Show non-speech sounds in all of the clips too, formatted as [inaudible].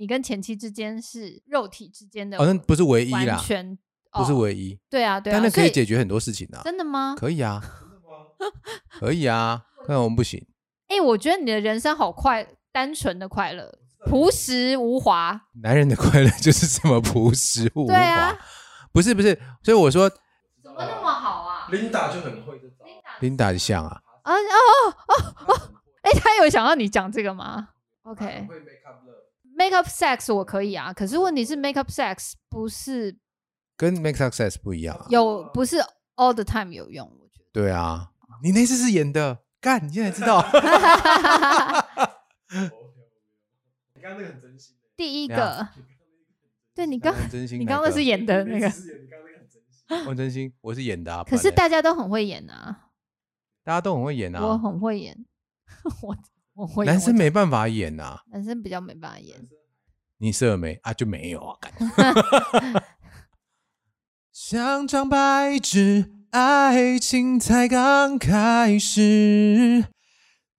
你跟前妻之间是肉体之间的好像不是唯一完啦，全不是哦唯一，对啊对啊，但那可以解决很多事情啊，真的吗？可以啊，[laughs] 可以啊，看我们不行，[laughs] 哎、我觉得你的人生好快，单纯的快乐，朴实无华。男人的快乐就是 [laughs] 这么朴实无华，对啊不是不是，所以我说怎么那么好啊？Linda 就很会这种。Linda 像啊，啊哦哦哦！哎、他有想到你讲这个吗？OK，make up sex 我可以啊，可是问题是 make up sex 不是跟 Make up sex 不一样啊，有不是 all the time 有用，我觉得。对啊，你那次是演的，干，你现在知道，你刚刚那个很真心的。第一个，[laughs] 对你刚很真心，你刚刚那是演的那个，是你刚刚那个很真心。我真心，我是演的啊，可是大家都很会演啊，大家都很会演啊。我啊，很会演，[laughs] 我我会演男生我没办法演啊，男生比较没办法演。你射了没？啊？就没有啊，感觉像张白纸，爱情才刚开始，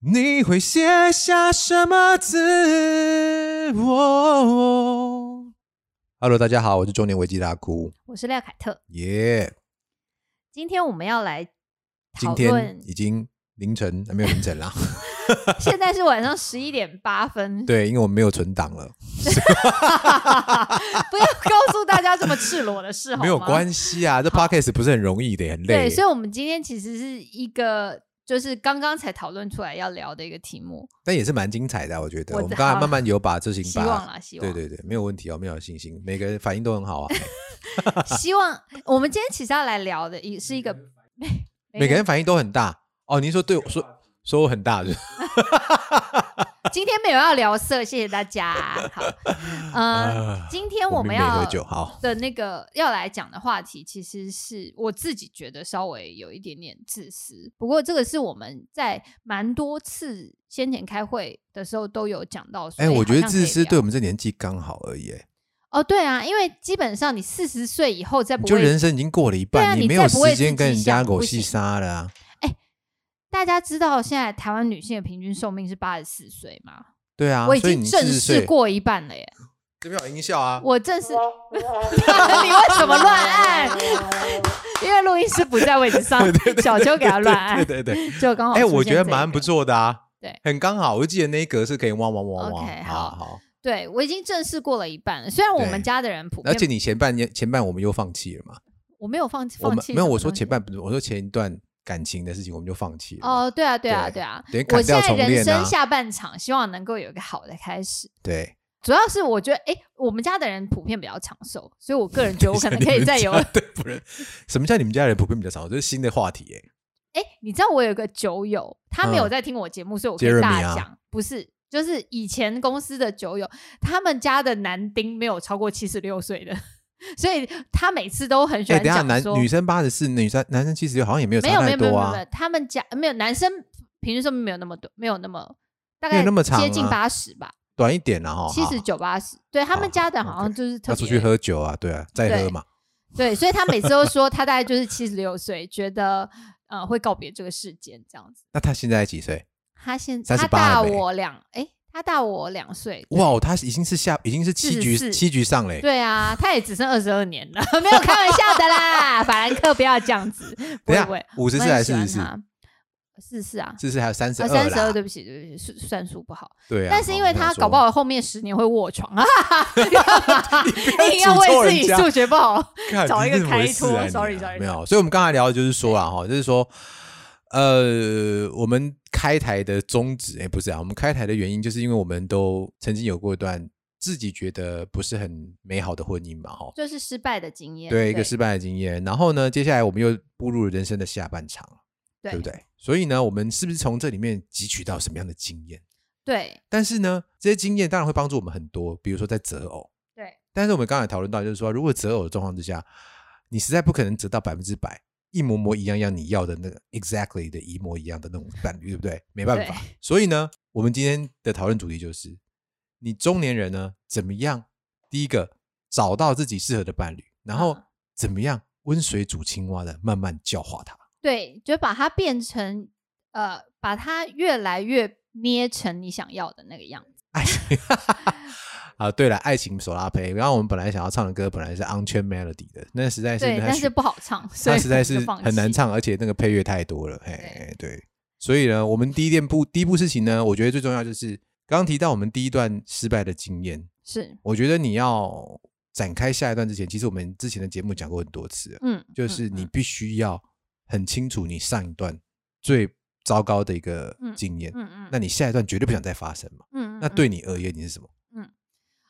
你会写下什么字？我。Hello，大家好，我是中年危机大哭，我是廖凯特，耶、今天我们要来今天讨论，已经凌晨，呃没有凌晨啦，[laughs] [laughs] 现在是晚上十一点八分，对，因为我们没有存档了，[laughs] 不要告诉大家这么赤裸的事，好吗？没有关系啊，这 podcast 不是很容易的，很累对，。所以，我们今天其实是一个，就是刚刚才讨论出来要聊的一个题目，但也是蛮精彩的啊，我觉得。我我们刚才慢慢有把这情把，希望啦，希望，对对对，没有问题哦，没有信心，每个人反应都很好啊，[laughs] 希望我们今天其实要来聊的，也是一个每个人反应都很大哦。您说对我说说我很大是不是？[laughs] 今天没有要聊色，谢谢大家。好，呃，啊今天我我们要的那个要来讲的话题，其实是我自己觉得稍微有一点点自私。不过这个是我们在蛮多次先前开会的时候都有讲到说。哎，我觉得自私对我们这年纪刚好而已，哎哦，对啊，因为基本上你四十岁以后再不就，人生已经过了一半，啊你没有时间跟人家狗戏杀了啊。大家知道现在台湾女性的平均寿命是八十四岁吗？对啊，我已经正式岁，过一半了耶！这边有音效啊。我正式，[laughs] 你为什么乱按？[laughs] 因为录音师不在位置上，小邱给他乱按，对对对。就刚好。哎，我觉得蛮不。错的啊，对，很刚好。我就记得那一格是可以汪汪汪汪。OK，好好好。对我已经正式过了一半了，虽然我们家的人普遍而且你前半年前半我们又放弃了嘛？我没有放放弃们没有我说前半我说前一段感情的事情我们就放弃了。哦，对啊，对啊，对对啊我现在人生下半场希望能够有一个好的开始。对，主要是我觉得，哎，我们家的人普遍比较长寿，所以我个人觉得 [laughs] 我可能可以再有。对不是，什么叫你们家人普遍比较长寿？这是新的话题哎。哎，你知道我有个酒友，他没有嗯在听我节目，所以我可以 Jeremy 大啊讲，不是，就是以前公司的酒友，他们家的男丁没有超过七十六岁的，所以他每次都很喜哎，欢等一下男女生八十四，女生男生七十六，好像也没有没有差太多啊没有没有。他们家没有男生平均寿命没有那么多，没有那么大概有那么长接近啊八十吧，短一点然后，七十九八十，对他们家的好像就是特别要出去喝酒啊，对啊，再喝嘛。对，所以他每次都说他大概就是七十六岁，觉得呃会告别这个世间这样子。那他现在几岁？他现38他大我两哎，他大我两岁。哇，他已经是下，已经是七局七局上嘞。对啊，他也只剩二十二年了，[laughs] 没有开玩笑的啦。法兰克不要这样子，不下五十四还是四十四？喜欢他？四十四啊，四十还有三十啊二三十二，啦。对不起对不起，算算数不好。对啊，但是因为哦他搞不，好后面十年会卧床啊，[laughs] 硬要要为自己数学不好找一个开脱事啊你啊 sorry，sorry，没有。所以我们刚才聊的就是说啊，哈，就是说，呃，我们开台的宗旨，哎，不是啊，我们开台的原因，就是因为我们都曾经有过一段自己觉得不是很美好的婚姻嘛，哈。就是失败的经验。对一个失败的经验，然后呢，接下来我们又步入了人生的下半场，对不？对？所以呢，我们是不是从这里面汲取到什么样的经验？对但是呢，这些经验当然会帮助我们很多，比如说在择偶。对但是我们刚才讨论到，就是说，如果择偶的状况之下，你实在不可能择到百分之百一模模一样样你要的那个 exactly 的一模一样的那种伴侣，对不对？没办法。所以呢，我们今天的讨论主题就是，你中年人呢怎么样？第一个找到自己适合的伴侣，然后嗯怎么样温水煮青蛙的慢慢教化他。对，就把它变成呃，把它越来越捏成你想要的那个样子。爱情。[laughs] 啊，对了，爱情手拉胚。然后我们本来想要唱的歌本来是 On Chain Melody 的，那实在是对，但是不好唱，所以它实在 [laughs] 是。很难唱，而且那个配乐太多了。嘿，对，所以呢，我们第一件步第一步事情呢，我觉得最重要就是刚刚提到我们第一段失败的经验。是，我觉得你要展开下一段之前，其实我们之前的节目讲过很多次，嗯，就是你必须要很清楚你上一段最糟糕的一个嗯经验，嗯嗯，那你下一段绝对不想再发生嘛。嗯，嗯那对你而言，你是什么？嗯，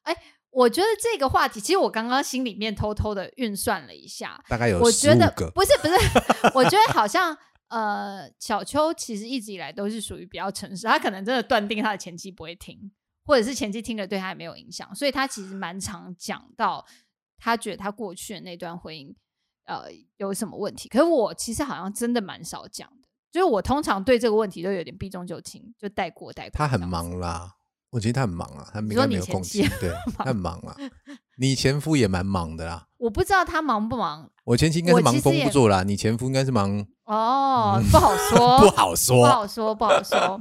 哎我觉得这个话题，其实我刚刚心里面偷偷的运算了一下，大概有我觉得。不是不是，[laughs] 我觉得好像呃，小秋其实一直以来都是属于比较诚实，他可能真的断定他的前妻不会听，或者是前妻听了对他也没有影响，所以他其实蛮常讲到他觉得他过去的那段婚姻呃有什么问题。可是我其实好像真的蛮少讲的，就是我通常对这个问题都有点避重就轻，就带过带过。他很忙啦，我觉得他很忙啊，他没有空你前妻。对，他很忙啊。[laughs] 你前夫也蛮忙的啦，我不知道他忙不忙我前妻应该是忙工我其实也不做啦，你前夫应该是忙哦，[laughs] 不好说，嗯不好说不。好说，不好说。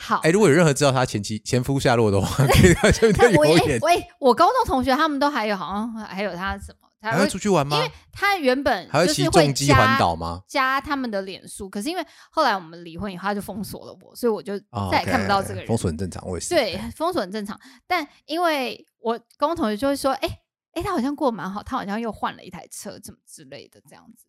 好，[laughs] 哎，如果有任何知道他前妻前夫下落的话，可以在下面但我留言。哎喂，我高中同学他们都还有，好像还有他什么，他还会出去玩吗？因为他原本还会骑就是会重机环加岛吗？加他们的脸书，可是因为后来我们离婚以后，他就封锁了我，所以我就哦再也看不到这个人。封锁很正常，我也是。对，封锁很正常。但因为我高中同学就会说，哎、哎、他好像过得蛮好，他好像又换了一台车，怎么之类的这样子。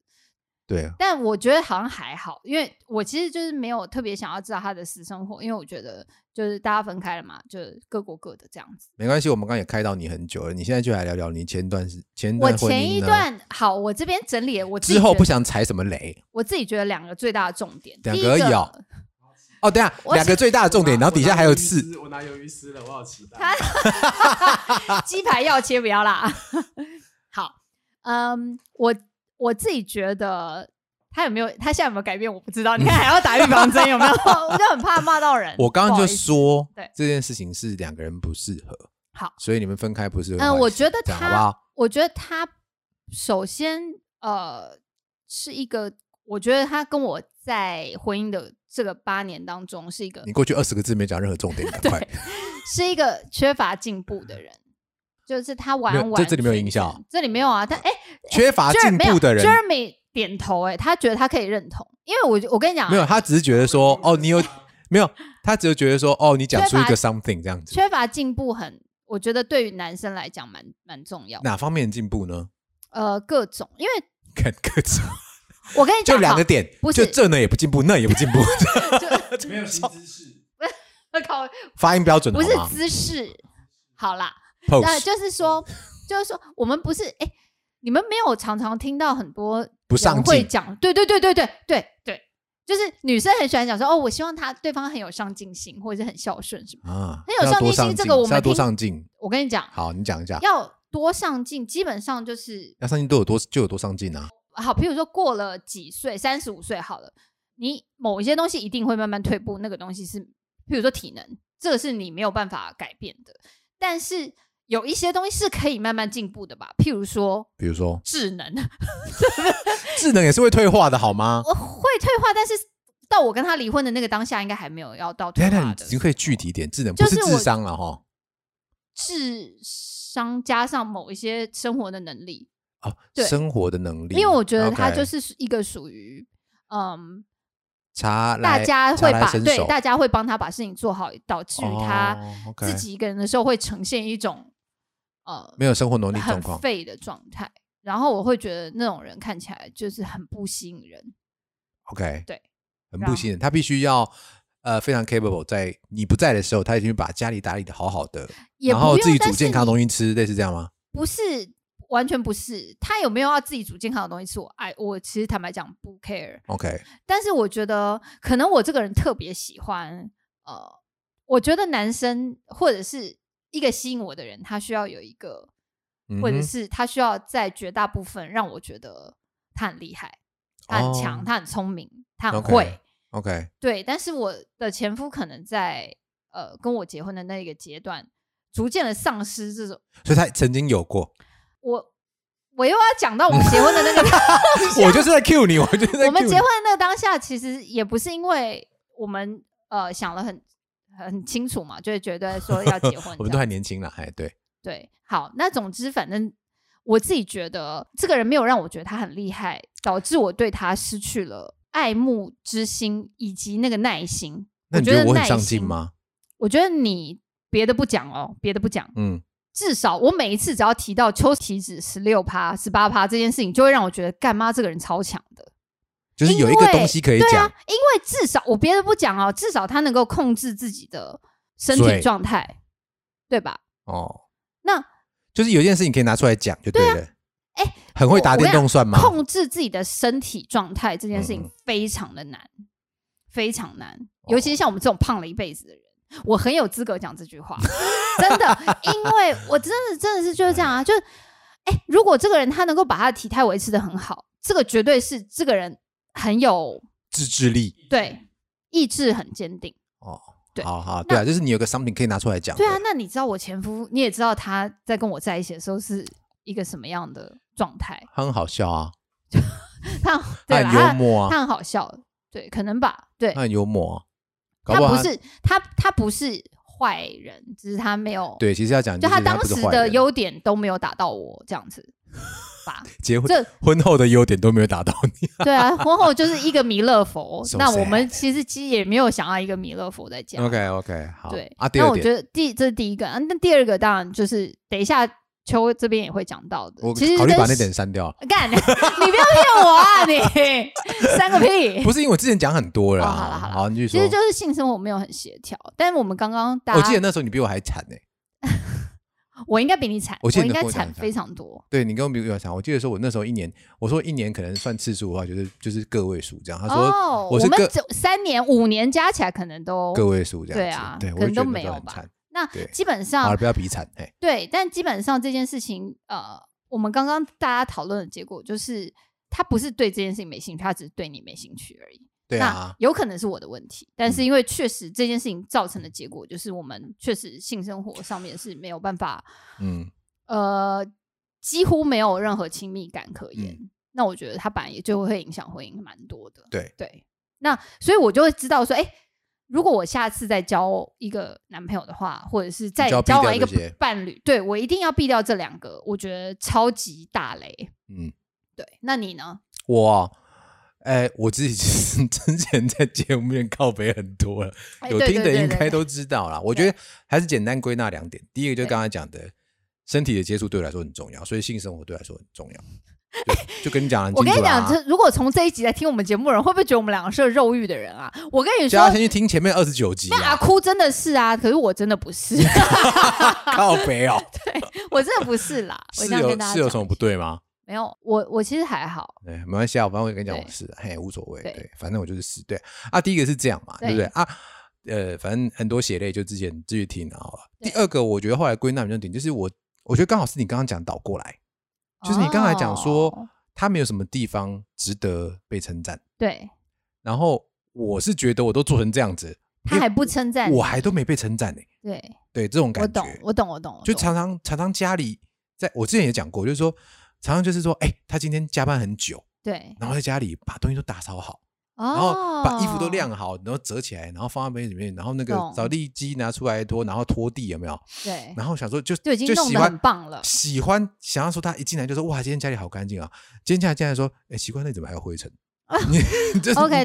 对啊，但我觉得好像还好，因为我其实就是没有特别想要知道他的私生活，因为我觉得就是大家分开了嘛，就是各过各的这样子。没关系，我们刚刚也开导你很久了，你现在就来聊聊你前段是前我前一段好，我这边整理了我之后不想踩什么雷我自己觉得两个最大的重点，两第一个个而已哦哦。等一下我两个最大的重点，然后底下还有刺，我拿鱿鱼丝了，我好期待。[laughs] 鸡排要切不要啦。[laughs] 好，嗯，我我自己觉得他有没有，他现在有没有改变，我不知道。[laughs] 你看还要打预防针，有没有？[laughs] 我就很怕骂到人。[laughs] 我刚刚就说对这件事情是两个人不适合，好，所以你们分开不是？嗯，我觉得他，好不好？我觉得他首先呃是一个，我觉得他跟我在婚姻的这个八年当中是一个你过去二十个字没讲任何重点，赶快对。是一个缺乏进步的人，就是他玩完没有这这里没有全音效全这里没有啊。但哎，缺乏进步的人 Jeremy 点头、哎，他觉得他可以认同，因为我我跟你讲啊，没有，他只是觉得说，哦，你有没有？他只是觉得说，哦，你讲出一个 something 这样子，缺乏进步很，我觉得对于男生来讲蛮蛮重要。哪方面的进步呢？呃，各种，因为 [laughs] 看各种，我跟你讲，就两个点，不就是这呢也不进步，那也不进步，[laughs] 没有新知识，[laughs] 靠，发音标准不是姿势，好啦，那就是说，就是说，我们不是哎、你们没有常常听到很多不上会讲，对对对对对对对，就是女生很喜欢讲说，哦，我希望他对方很有上进心，或者是很孝顺什么。啊，很有上进心这个我们是要多上进。我跟你讲，好，你讲一下，要多上进，基本上就是要上进都有多就有多上进啊。好，譬如说过了几岁，三十五岁好了，你某一些东西一定会慢慢退步，那个东西是，譬如说体能，这个是你没有办法改变的。但是有一些东西是可以慢慢进步的吧，譬如说比如说智能，[laughs] 智能也是会退化的，好吗？我会退化，但是到我跟他离婚的那个当下，应该还没有要到退化的你你可以具体一点，智能不是智商了哈。智商加上某一些生活的能力，哦，对生活的能力，因为我觉得他就是一个属于嗯。茶大家会把对大家会帮他把事情做好，导致于他自己一个人的时候会呈现一种呃没有生活能力状很况。废的状态，然后我会觉得那种人看起来就是很不吸引人。OK，对，很不信任，他必须要呃非常 capable，在你不在的时候，他已经把家里打理的好好的，也然后用自己煮健康的东西吃，类似这样吗？不是完全不是，他有没有要自己煮健康的东西吃，我爱我其实坦白讲不 care，OK，但是我觉得可能我这个人特别喜欢呃，我觉得男生或者是一个吸引我的人，他需要有一个。或者是他需要在绝大部分让我觉得他很厉害，他很强，哦他很聪明，他很会。OK，对，但是我的前夫可能在呃跟我结婚的那个阶段，逐渐的丧失这种。所以他曾经有过，我我又要讲到我们结婚的那个 [laughs] 我就是在 cue 你，我就是在我们结婚的那个当下，其实也不是因为我们呃想了很很清楚嘛，就会觉得说要结婚我们都还年轻了，哎，对，对，好，那总之反正我自己觉得这个人没有让我觉得他很厉害，导致我对他失去了爱慕之心以及那个耐心。那你觉得我很上进心？吗？我觉得你别的不讲哦，别的不讲，嗯，至少我每一次只要提到秋体脂十六趴、十八趴这件事情，就会让我觉得干妈这个人超强的。就是有一个东西可以讲对啊，，因为至少我别的不讲哦，至少他能够控制自己的身体状态，对吧？哦，那就是有一件事情可以拿出来讲就对了。哎很会打电动算吗？控制自己的身体状态这件事情嗯非常的难，非常难，哦尤其是像我们这种胖了一辈子的人，我很有资格讲这句话，[laughs] 真的，因为我真的真的是就是这样啊，就是，哎，如果这个人他能够把他的体态维持的很好，这个绝对是这个人很有自制力。对意志很坚定。哦，对。好好，对啊，就是你有个 something 可以拿出来讲。对啊，那你知道我前夫，你也知道他在跟我在一起的时候是一个什么样的状态？他很好笑啊，[laughs] 他他很幽默啊，他很好笑，对，可能吧，对。他，很幽默啊，搞好他不是他他不是坏人，只是他没有，对，其实要讲就他当时的优点都没有打到我这样子 [laughs] 吧。结婚这婚后的优点都没有打到你。[laughs] 对啊，婚后就是一个弥勒佛 [laughs] So，那我们其实其实也没有想要一个弥勒佛在家。OK OK，好，对啊，那我觉得第这是第一个，啊那第二个当然就是等一下秋这边也会讲到的。我其实跟考虑把那点删掉，干，[laughs] 你不要骗我啊！你删个屁。[laughs] 不是因为我之前讲很多了啊。哦好了好了好，你继续说其实。就是性生活没有很协调，但是我们刚刚大家，我记得那时候你比我还惨呢，[laughs] 我应该比你惨，我应该惨非常多。对你跟我比我惨。我记得说我那时候一年，我说一年可能算次数的话，就是就是个位数这样。他说哦，我们三年、五年加起来可能都个位数这样子，对啊对，可能都没有吧。那基本上好了，不要比惨，哎，对，但基本上这件事情，呃，我们刚刚大家讨论的结果就是，他不是对这件事情没兴趣，他只是对你没兴趣而已。那对啊，嗯有可能是我的问题，但是因为确实这件事情造成的结果就是，我们确实性生活上面是没有办法，[laughs] 嗯，呃，几乎没有任何亲密感可言。嗯那我觉得他本来也就会影响婚姻蛮多的。对，对，那所以我就会知道说，哎、如果我下次再交一个男朋友的话，或者是再交往一个伴侣，对我一定要避掉这两个，我觉得超级大雷。嗯，对，那你呢？我啊。哎，我自己其 [laughs] 实之前在节目面靠北很多了，哎有听的应该都知道啦。我觉得还是简单归纳两点，第一个就是对刚才讲的，身体的接触对我来说很重要，所以性生活对我来说很重要。对，就跟你讲我跟你讲。这如果从这一集来听我们节目的人，会不会觉得我们两个是有肉欲的人啊？我跟你说叫，他先去听前面二十九集那阿啊，哭真的是啊，可是我真的不是，[laughs] 靠北哦，[laughs] 对我真的不是啦。[laughs] 是有是有什么不对吗？没有，我我其实还好。对，没关系啊，反正我跟你讲我是，嘿，无所谓，对对，反正我就是是，对啊。第一个是这样嘛，对不对对啊？呃，反正很多血泪就之前继续听好了。第二个，我觉得后来归纳比较点，就是我我觉得刚好是你刚刚讲倒过来，就是你刚才讲说哦。他没有什么地方值得被称赞，对。然后我是觉得我都做成这样子，他还不称赞你，我还都没被称赞呢，对，对这种感觉，，我懂，我懂，我懂就常常常常家里，在我之前也讲过，就是说常常就是说，哎，他今天加班很久，对，然后在家里把东西都打扫好。然然后把衣服都晾好，然后折起来，然后放在杯子里面，然后那个懂扫地机拿出来拖，然后拖地有没有？对，然后想说就就已经弄得喜欢很棒了喜欢想要说他一进来就说哇，今天家里好干净啊！今天家里进来说，哎，奇怪，那怎么还有灰尘？[laughs] 你 [laughs] 就是 OK，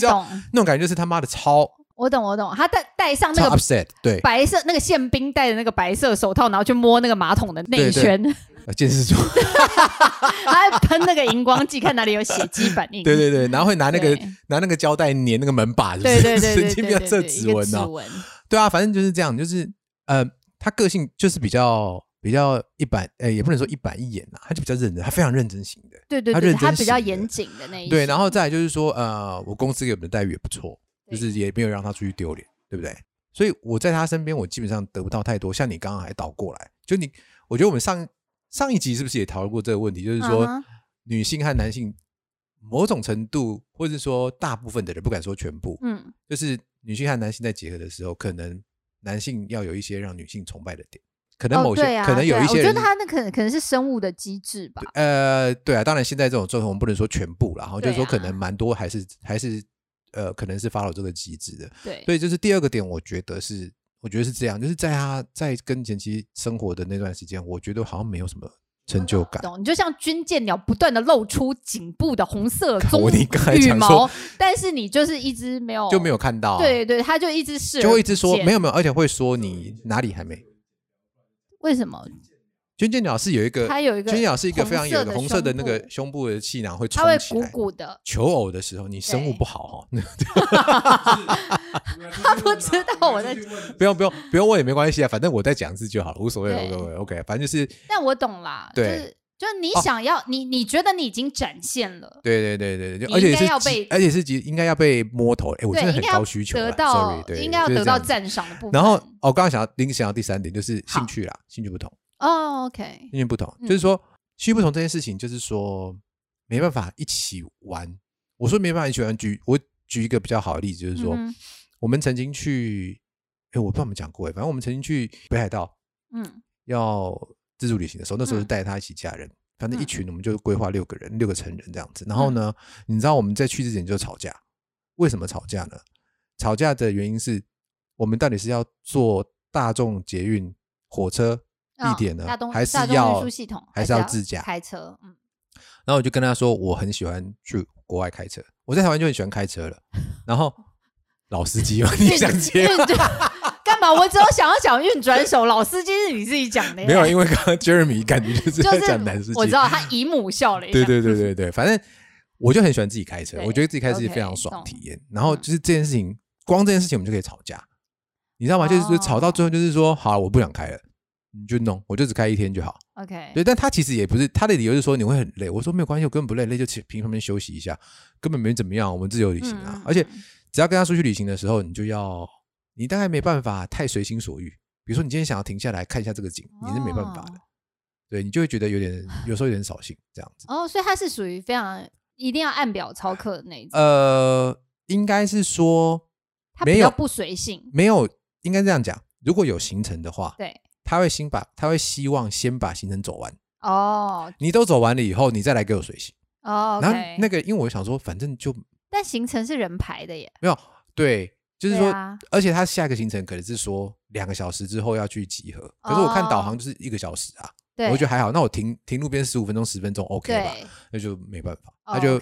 那种感觉就是他妈的超我懂，我懂。他戴戴上那超个 upset，对，白色那个宪兵戴的那个白色手套，然后去摸那个马桶的内对对圈，呃监视住，[laughs] 他还喷那个荧光剂，看哪里有血迹反应。[laughs] 对对对，然后会拿那个拿那个胶带粘那个门把，是不是？对对对对神经病要设对一个指纹哦。指纹对啊，反正就是这样，就是呃，他个性就是比较比较一板，呃，也不能说一板一眼呐，他就比较认真，他非常认真型的。对对对，他认真他比较严谨的那一对，然后再来就是说，呃，我公司给我们的待遇也不错，就是也没有让他出去丢脸，对不对？所以我在他身边，我基本上得不到太多。像你刚刚还倒过来，就你，我觉得我们上上一集是不是也讨论过这个问题？就是说，嗯女性和男性某种程度，或者说大部分的人，不敢说全部，嗯，就是女性和男性在结合的时候，可能男性要有一些让女性崇拜的点，可能哦某些、可能有一些人我觉得他那可能可能是生物的机制吧。呃，对啊，当然现在这种状况我们不能说全部啦，然后就是说可能蛮多还是还是呃，可能是 follow 这个机制的。对，所以就是第二个点，我觉得是我觉得是这样，就是在他在跟前妻生活的那段时间，我觉得好像没有什么成就感。懂？你就像军舰鸟不断的露出颈部的红色棕羽毛，但是你就是一直没有就没有看到、啊，，对对，他就一直是就会一直说没有没有，而且会说你哪里还没。为什么？军舰鸟是有一个，它有一个军舰鸟是一个非常有红红色的那个胸部的气囊会它会鼓。鼓的，求偶的时候，你生物不好哈、他不知道我在 [laughs] 不用不用不用问也没关系啊，反正我在讲字就好了，无所谓对。OK OK，反正就是但我懂啦，对。就是就是你哦想要、你你觉得你已经展现了，对对对对对，而且是要被而且是极应该要被摸头，哎，我真对，的很高需求啦得到 sorry，对，应该要得到赞赏的部分。然后哦，刚刚想要临时想到第三点就是兴趣啦，兴趣不同，哦，OK，兴趣不同，嗯就是说兴趣不同这件事情，就是说没办法一起玩。我说没办法一起玩，举我举一个比较好的例子，就是说、嗯我们曾经去，哎，我不知道我们讲过哎，反正我们曾经去北海道嗯。要自助旅行的时候，那时候是嗯。带他一起家人，反正一嗯。群我们就规划六个人，六个成人这样子。然后呢，你知道我们在去之前就吵架，为什么吵架呢？吵架的原因是我们到底是要坐大众捷运、火车、地哦铁呢，还是要系统还是要自驾？开车？嗯，然后我就跟他说，我很喜欢去国外开车，我在台湾就很喜欢开车了。然后 [laughs] 老司机嘛，你想接吗？[laughs] 干嘛？我只有想要讲运转手，老司机是你自己讲的耶，[laughs] 没有，因为刚刚 Jeremy 感觉就是在讲男司机，是我知道他姨母笑了一下，对对对对对，反正我就很喜欢自己开车，我觉得自己开车是非常爽体验。然后嗯就是这件事情，光这件事情我们就可以吵架，你知道吗？就是就是吵到最后就是说，好，我不想开了，你就弄，我就只开一天就好。，OK，对，但他其实也不是他的理由是说你会很累，我说没有关系，我根本不累，累就去平旁边休息一下，根本没怎么样，我们自由旅行啊。而且嗯只要跟他出去旅行的时候，你就要你大概没办法太随心所欲。比如说你今天想要停下来看一下这个景，你是没办法的。哦对你就会觉得有点，有时候有点扫兴这样子。哦，所以他是属于非常一定要按表操课的那一种，呃，应该是说没有他比较不随性，没有，应该这样讲。如果有行程的话，对，他会先把他会希望先把行程走完，哦你都走完了以后，你再来给我随行。哦然后那个，因为我想说，反正就但行程是人排的耶，没有对，就是说，啊而且他下一个行程可能是说两个小时之后要去集合，可是我看导航哦就是一个小时啊，对，我觉得还好。那我停停路边十五分钟、十分钟 OK 吧？那就没办法，哦那就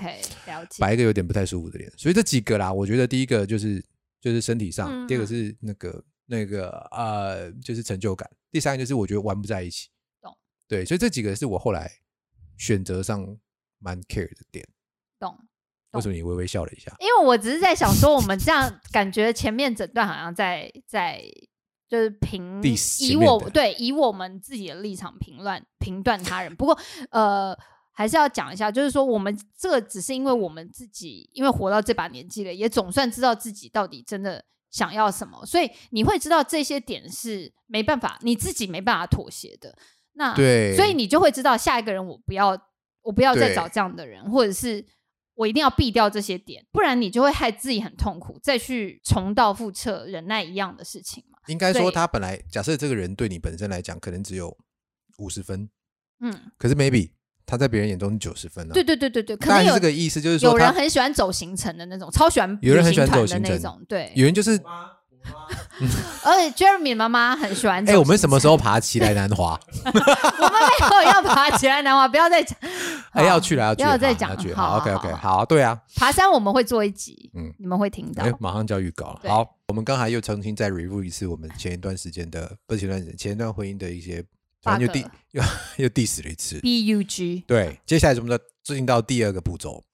摆一个有点不太舒服的脸。所以这几个啦，我觉得第一个就是就是身体上，嗯第二个是那个那个呃，就是成就感，第三个就是我觉得玩不在一起。懂？对，所以这几个是我后来选择上蛮 care 的点。懂。为什么你微微笑了一下？因为我只是在想说，我们这样感觉前面整段好像在在就是评以我对以我们自己的立场评论评断他人。不过呃，还是要讲一下，就是说我们这个只是因为我们自己因为活到这把年纪了，也总算知道自己到底真的想要什么，所以你会知道这些点是没办法你自己没办法妥协的。那对，所以你就会知道下一个人我不要，我不要再找这样的人，或者是我一定要避掉这些点，不然你就会害自己很痛苦，再去重蹈覆辙、忍耐一样的事情嘛。应该说他本来假设这个人对你本身来讲可能只有五十分，嗯，可是 maybe 他在别人眼中是九十分啊。对对对对对，可能有这个意思，就是说有人很喜欢走行程的那种，超喜欢有人很喜欢走行程的那种，对。有人就是 [laughs] 而且 Jeremy 妈妈很喜欢走哎。我们什么时候爬起来南华？[laughs] 我们没有要爬起来南华，不要再讲。哎、要去了，要去了，不要再讲好，OK OK，好好，对啊，爬山我们会做一集，嗯你们会听到哎、。马上就要预告了。好，我们刚才又重新再 review 一次我们前一段时间的，不是前段时间，前一段婚姻的一些，反正又第又又 diss 了一次。B U G。对，接下来我们的进到第二个步骤。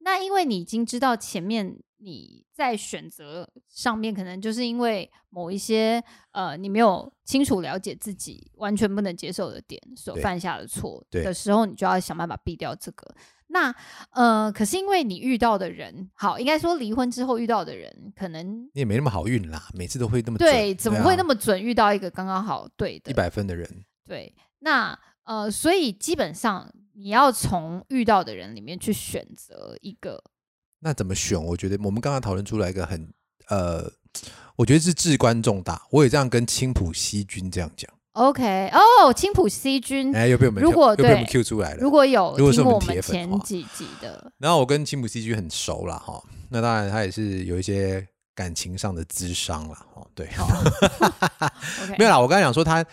那因为你已经知道前面你在选择上面，可能就是因为某一些呃你没有清楚了解自己完全不能接受的点所犯下的错对的时候，你就要想办法避掉这个。那呃，可是因为你遇到的人，好，应该说离婚之后遇到的人，可能你也没那么好运啦，每次都会那么准对怎么会那么么准遇到一个刚刚好对的一百分的人？对，那呃，所以基本上你要从遇到的人里面去选择一个那怎么选？我觉得我们刚刚讨论出来一个很呃，我觉得是至关重大。我也这样跟青浦西君这样讲。OK 哦，青浦西君，哎，又被我们如果又被我们对 Q 出来了。如果有如果是我们铁粉前几集的，然后我跟青浦西君很熟了，哈，那当然他也是有一些感情上的智商了。哦，对，哦 OK [laughs] 没有啦，我刚才讲说他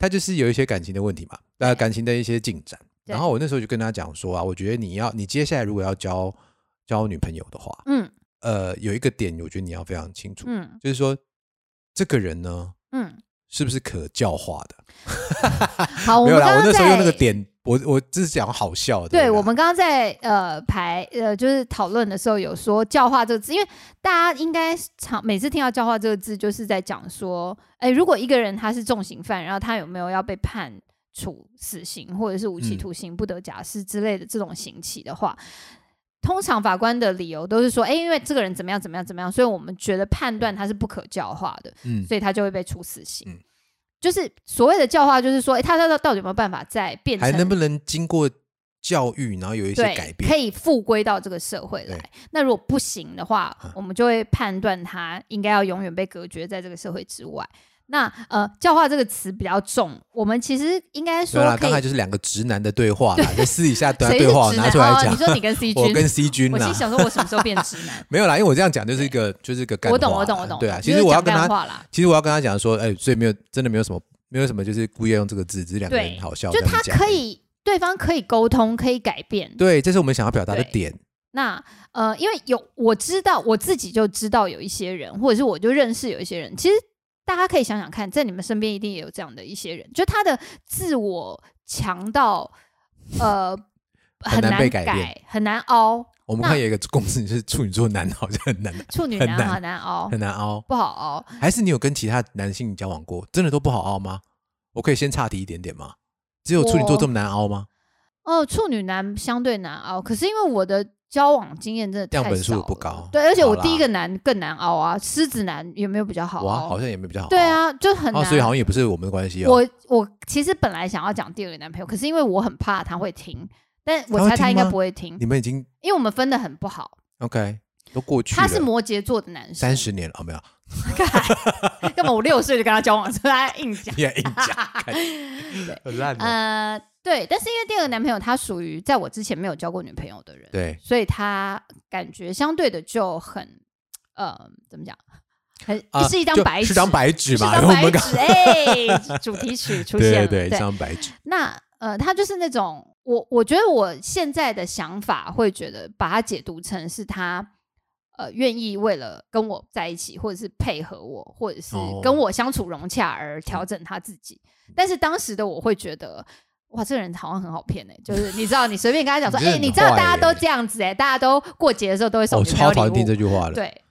他就是有一些感情的问题嘛，呃，对。感情的一些进展。然后我那时候就跟他讲说啊，我觉得你要你接下来如果要交交女朋友的话，嗯。呃，有一个点我觉得你要非常清楚，嗯。就是说这个人呢嗯，是不是可教化的？[laughs] 好，我没有啦，我那时候用那个点，我我只是讲好笑的。啦对我们刚刚在呃排呃就是讨论的时候有说教化这个字，因为大家应该常每次听到教化这个字，就是在讲说，哎，如果一个人他是重刑犯，然后他有没有要被判处死刑或者是无期嗯徒刑、不得假释之类的这种刑期的话。通常法官的理由都是说，哎，因为这个人怎么样怎么样怎么样，所以我们觉得判断他是不可教化的，嗯所以他就会被处死刑。嗯就是所谓的教化，就是说，哎，他他到到底有没有办法再变成还能不能经过教育，然后有一些，改变？可以复归到这个社会来。那如果不行的话嗯，我们就会判断他应该要永远被隔绝在这个社会之外。那呃，教化这个词比较重，我们其实应该说。刚才就是两个直男的对话啦，[laughs] 在私底下对对话？拿出来哦，讲你。说你跟 C 君，我跟 C 君啦我心，想说，我什么时候变直男？[laughs] 没有啦，因为我这样讲就是一个就是一个干我懂，我懂，我懂。对啊，其实我要跟他其实我要跟他讲说，哎，所以没有真的没有什么没有什么，就是故意要用这个字，只是两个人好笑，就他可以，对方可以沟通，可以改变。对，这是我们想要表达的点。那呃，因为有我知道我自己就知道有一些人，或者是我就认识有一些人，其实大家可以想想看，在你们身边一定也有这样的一些人，就他的自我强到呃很难难被改变很难凹。我们看有一个公式，就是处女座男好像很难处女男好难熬，很难熬，不好熬。还是你有跟其他男性交往过，真的都不好熬吗？我可以先岔题一点点吗？只有处女座这么难熬吗？哦，处女男相对难熬，可是因为我的交往经验真的太样本数少了不高对，而且我好啦第一个男更难熬啊，狮子男有没有比较好哇，凹？好像也没比较好。对，啊，就很哦，难。所以好像也不是我们的关系哦。我我其实本来想要讲第二个男朋友，可是因为我很怕他会听，但我他会猜他应该吗不会听，你们已经因为我们分的很不好。OK 都过去了，他是摩羯座的男生，三十年了，哦，没有，[laughs] 干嘛？我六岁就跟他交往，所以他硬讲。你 [laughs] 也硬讲，[laughs] 对，很。呃，对，但是因为第二个男朋友他属于在我之前没有交过女朋友的人，对，所以他感觉相对的就很呃，怎么讲？很、啊是一张白纸，是张白纸嘛，是张我们刚白纸，哎，主题曲出现了，对对对，是张白纸，那呃，他就是那种我，我觉得我现在的想法会觉得把它解读成是他呃愿意为了跟我在一起，或者是配合我，或者是哦跟我相处融洽而调整他自己。但是当时的我会觉得。哇，这个人好像很好骗哎、就是你知道，你随便跟他讲说，哎、你知道大家都这样子哎、大家都过节的时候都会送我女朋友超讨厌听这，句话了，对，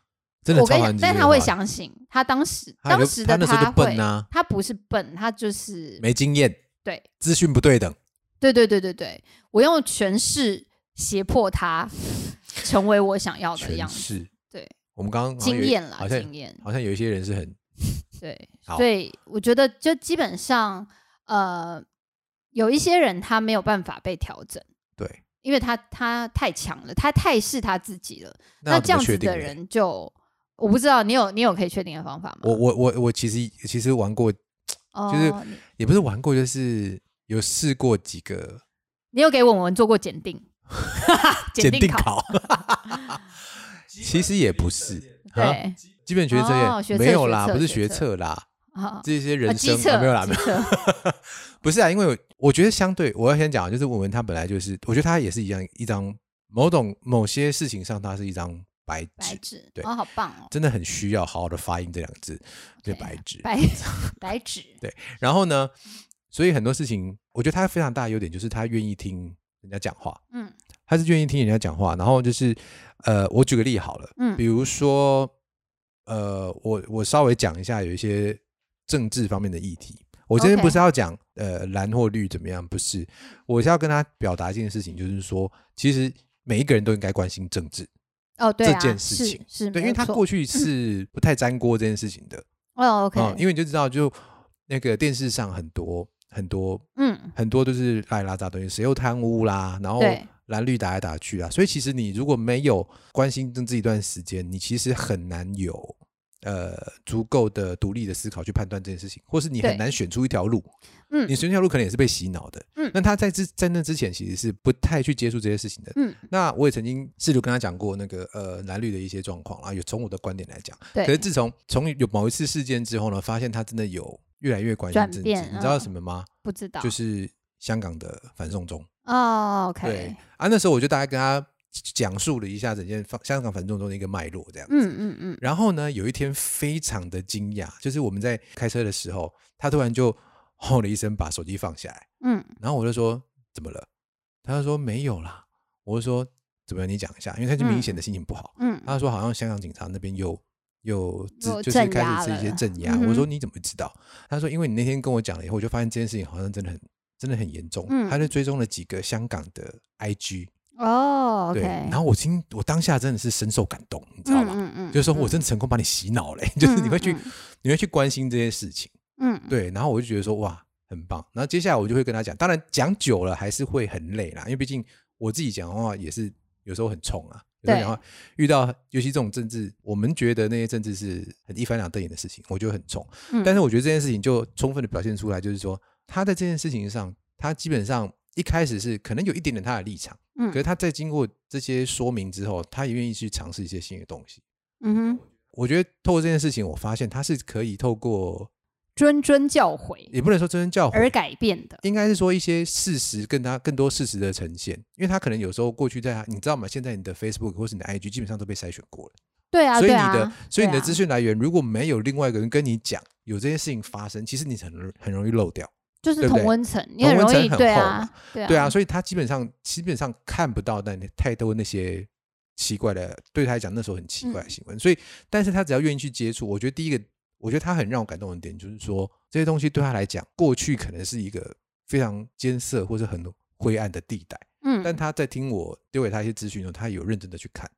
真的我跟你讲。但他会相信，他当时当时的他会，他不是笨，他就是没经验，对，资讯不对等，对对对对对，我用权势胁迫他 [laughs] 成为我想要的样子。是。对，我们刚刚经验啦，经验。好像有一些人是很对，[laughs] 所以我觉得就基本上，呃，有一些人他没有办法被调整，对。因为他他太强了，他太是他自己了。那这样子的人就我不知道，你有你有可以确定的方法吗？我我我我其实其实玩过，哦就是你也不是玩过，就是有试过几个你有给我们做过检定，[laughs] 鉴定定考，考，[laughs] 其实也不是，啊对，基本学测哦学测也没有啦，不是学学测。测啦，啊，这些人生、没有啦，没有，[laughs] 不是啊，因为我我觉得相对，我要先讲，就是文文他本来就是，我觉得他也是一样一张某种某些事情上，他是一张白纸，白纸，对。哦，好棒哦，真的很需要好好的发音这两个字，就 OK 白纸。白白纸，然后呢，所以很多事情，我觉得他非常大的优点就是他愿意听人家讲话，嗯。他是愿意听人家讲话。然后就是，呃，我举个例好了，嗯。比如说，呃，我我稍微讲一下有一些政治方面的议题。我今天不是要讲呃蓝或绿怎么样，不是，我是要跟他表达一件事情，就是说，其实每一个人都应该关心政治，哦，对这啊，件事情。是是，对，因为他过过去是不太沾锅这件事情的，[laughs] 哦，OK，嗯，因为你就知道，就那个电视上很多很多嗯，很多都是拉里拉杂东西，谁又贪污啦，然后蓝绿打来打去啊，所以其实你如果没有关心政治一段时间，你其实很难有呃足够的独立的思考去判断这件事情，或是你很难选出一条路。嗯你选一条路可能也是被洗脑的。嗯那他在之在那之前其实是不太去接触这些事情的。嗯，那我也曾经试图跟他讲过那个呃蓝绿的一些状况啊，有从我的观点来讲。对可是自从从有某一次事件之后呢，发现他真的有越来越关心政治。你知道嗯什么吗？不知道，就是香港的反送中。哦对啊，那时候我就大概跟他讲述了一下整件放香港反送中的一个脉络，这样子。嗯嗯嗯，然后呢，有一天非常的惊讶，就是我们在开车的时候，他突然就吼了一声，把手机放下来。嗯然后我就说怎么了？他就说没有啦。我就说怎么样？你讲一下，因为他就明显的心情不好。嗯，他说好像香港警察那边又又自又就是开始是一些镇压。我说你怎么知道？他说因为你那天跟我讲了以后，我就发现这件事情好像真的很真的很严重。嗯他就追踪了几个香港的 IG，哦对，然后我听我当下真的是深受感动，你知道吗？嗯嗯，就是说我嗯真的成功把你洗脑嘞，就是你会去嗯你会去关心这些事情，嗯，对，然后我就觉得说哇很棒，然后接下来我就会跟他讲，当然讲久了还是会很累啦，因为毕竟我自己讲的话也是有时候很冲啊，有时候对讲话遇到尤其这种政治，我们觉得那些政治是很一翻两瞪眼的事情，我觉得很冲，嗯但是我觉得这件事情就充分的表现出来，就是说他在这件事情上，他基本上一开始是可能有一点点他的立场。嗯可是他在经过这些说明之后，他也愿意去尝试一些新的东西。嗯哼，我觉得透过这件事情，我发现他是可以透过，谆谆教诲也不能说谆谆教诲而诲，改变的，应该是说一些事实跟他更多事实的呈现。因为他可能有时候过去在他，你知道吗？现在你的 Facebook 或是你的 IG 基本上都被筛选过了，对啊，所以你的、啊，所以你的资讯来源如果没有另外一个人跟你讲有这些事情发生，其实你很容很容易漏掉。就是同温层，你很容易同温层很对啊厚啊，对啊，所以他基本上基本上看不到那太多那些奇怪的，对他来讲那时候很奇怪的嗯新闻。所以，但是他只要愿意去接触，我觉得第一个，我觉得他很让我感动的点就是说，这些东西对他来讲，过去可能是一个非常艰涩或者很灰暗的地带，嗯，但他在听我丢给他一些资讯的时候，他有认真的去看。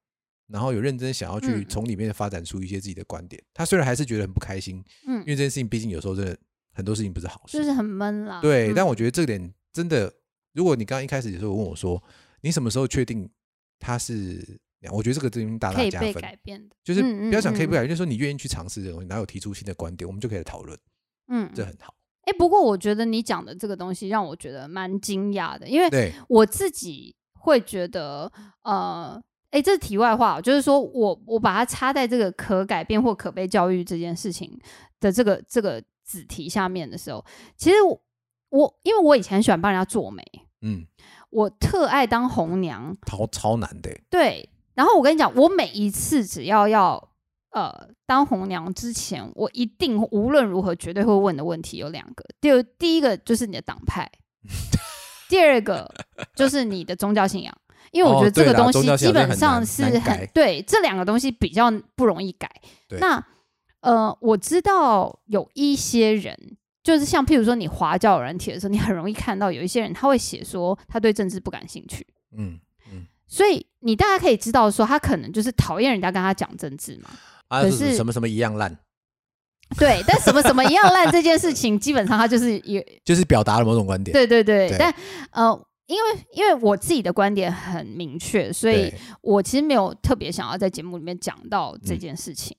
然后有认真想要去嗯从里面发展出一些自己的观点，他虽然还是觉得很不开心，嗯因为这件事情毕竟有时候真的很多事情不是好事，就是很闷了，对，嗯但我觉得这点真的，如果你刚刚一开始的时候问我说，你什么时候确定他是？我觉得这个东西大可以被大加分，改变的，就是嗯不要想可以不嗯。改变，就是说你愿意去尝试这个东西，然后有提出新的观点，我们就可以来讨论，嗯，这很好。哎，不过我觉得你讲的这个东西让我觉得蛮惊讶的，因为，我自己会觉得，呃，哎，这是题外话，就是说我我把它插在这个可改变或可被教育这件事情的这个这个子题下面的时候，其实我我因为我以前很喜欢帮人家做媒，嗯，我特爱当红娘，超超难的，对。然后我跟你讲，我每一次只要要呃当红娘之前，我一定无论如何绝对会问的问题有两个。第二，第一个就是你的党派，[laughs] 第二个就是你的宗教信仰。因为我觉得这个东西基本上是很改对，这两个东西比较不容易改。那呃，我知道有一些人，就是像譬如说你滑交友软体的时候，你很容易看到有一些人他会写说他对政治不感兴趣，嗯嗯，所以你大家可以知道说他可能就是讨厌人家跟他讲政治嘛。可是什么什么一样烂，对，但什么什么一样烂这件事情，基本上他就是也 [laughs] 就是表达了某种观点，对对对，对但呃。因为因为我自己的观点很明确，所以我其实没有特别想要在节目里面讲到这嗯件事情。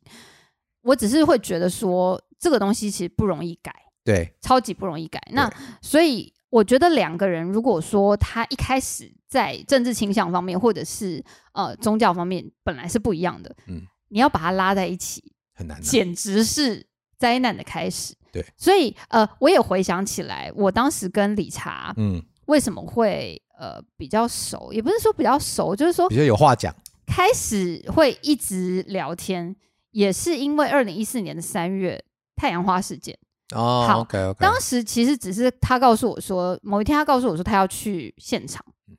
我只是会觉得说，这个东西其实不容易改，对超级不容易改。那所以我觉得两个人如果说他一开始在政治倾向方面，或者是呃宗教方面本来是不一样的，嗯你要把他拉在一起，很难啊，简直是灾难的开始。对，所以呃，我也回想起来，我当时跟理查嗯，为什么会呃比较熟，也不是说比较熟，就是说比较有话讲，开始会一直聊天，也是因为二零一四年的三月太阳花事件。哦好，OK OK，当时其实只是他告诉我说，某一天他告诉我说他要去现场，嗯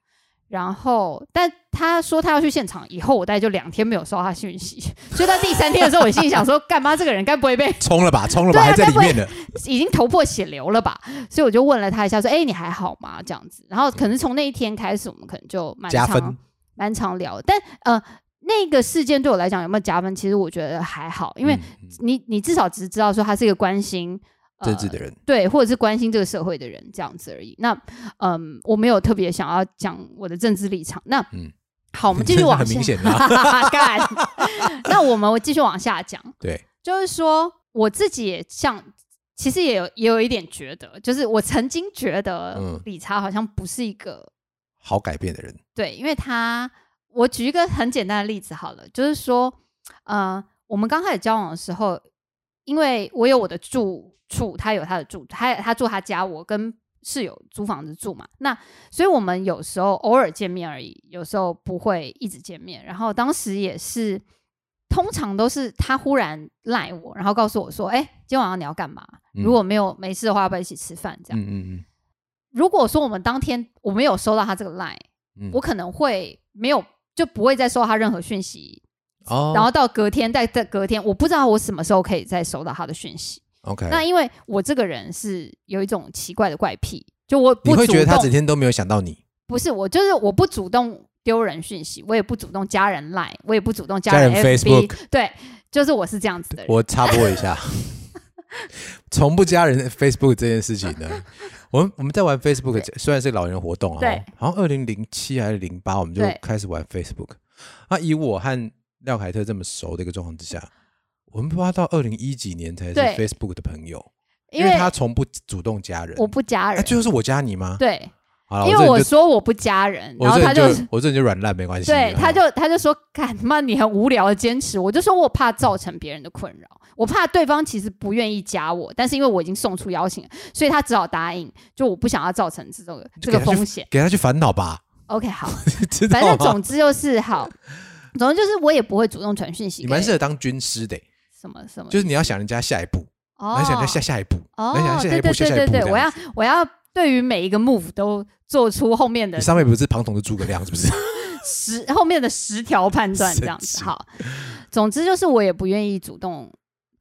然后但他说他要去现场以后，我大概就两天没有收到他讯息，所以到第三天的时候，我心里想说，干妈这个人该不会被冲了吧，冲了吧，对啊还在里面的，[laughs] 已经头破血流了吧？所以我就问了他一下，说：“哎、你还好吗？”这样子，然后可能从那一天开始，我们可能就蛮加分常蛮常聊。但呃，那个事件对我来讲有没有加分？其实我觉得还好，因为你你至少只是知道说他是一个关心。呃政治的人，对，或者是关心这个社会的人这样子而已。那嗯，我没有特别想要讲我的政治立场。那嗯好，我们继续 [laughs] 往下。很明显 [laughs] 的啊 [laughs] 干。那我们继续往下讲。对，就是说我自己也像，其实也有也有一点觉得，就是我曾经觉得嗯理查好像不是一个好改变的人，对，因为他，我举一个很简单的例子好了，就是说，呃，我们刚开始交往的时候，因为我有我的住处，他有他的住，他他住他家，我跟室友租房子住嘛，那所以我们有时候偶尔见面而已，有时候不会一直见面。然后当时也是，通常都是他忽然赖我，然后告诉我说：“哎、今天晚上你要干嘛？嗯如果没有没事的话，要不要一起吃饭？”这样。嗯嗯嗯如果说我们当天我没有收到他这个。嗯，我可能会没有就不会再收到他任何讯息，哦，然后到隔天再再隔天，我不知道我什么时候可以再收到他的讯息。OK，那因为我这个人是有一种奇怪的怪癖，就我不你会觉得他整，天都没有想到你，不是我就是我不主动丢人讯息，我也不主动加人 line，我也不主动加加人 FB，Facebook 对，就是我是这样子的人。我插播一下，从不加人 Facebook 这件事情呢，[laughs] 我们我们在玩 Facebook，虽然是老人活动啊，好像二零零七还是零八，我们就对。开始玩 Facebook。那以我和廖凯特这么熟的一个状况之下，我们不知道到二零一几年才是对 Facebook 的朋友，因因为他从不主动加人。我不加哎，人，最后是我加你吗？对，好了，因为我这说我不加人，然后他就就我这人就软烂没关系。对，他哦就他就说：“干妈，你很无聊的坚持。”我就说我怕造成别人的困扰，我怕对方其实不愿意加我，但是因为我已经送出邀请了，所以他只好答应。就我不想要造成这种这个给他去风险。给他去烦恼吧，OK，好，[laughs] 知道？反正总之就是好，[laughs] 总之就是我也不会主动传讯息你蛮适合当军师的欸，什么什么，就是你要想人家下一步，哦来想人家下下一步，哦来想下一步，对对对对对，我要。我要对于每一个 move 都做出后面的你上面不是庞统的诸葛亮是不是？[laughs] 十后面的十条判断这样子。[laughs] 好，总之就是我也不愿意主动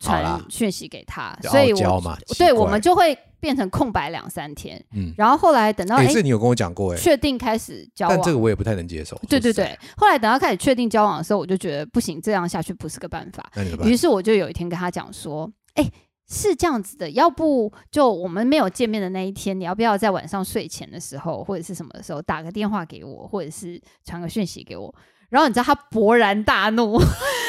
传讯息给他，所以我嘛对我们就会变成空白两三天，嗯，然后后来等到哎，哎这你有跟我讲过哎，确定开始交往，但这个我也不太能接受。对对对，后来等到开始确定交往的时候，我就觉得不行，这样下去不是个办法，于？是我就有一天跟他讲说，哎。是这样子的，要不就我们没有见面的那一天，你要不要在晚上睡前的时候，或者是什么的时候打个电话给我，或者是传个讯息给我？然后你知道他勃然大怒，[laughs]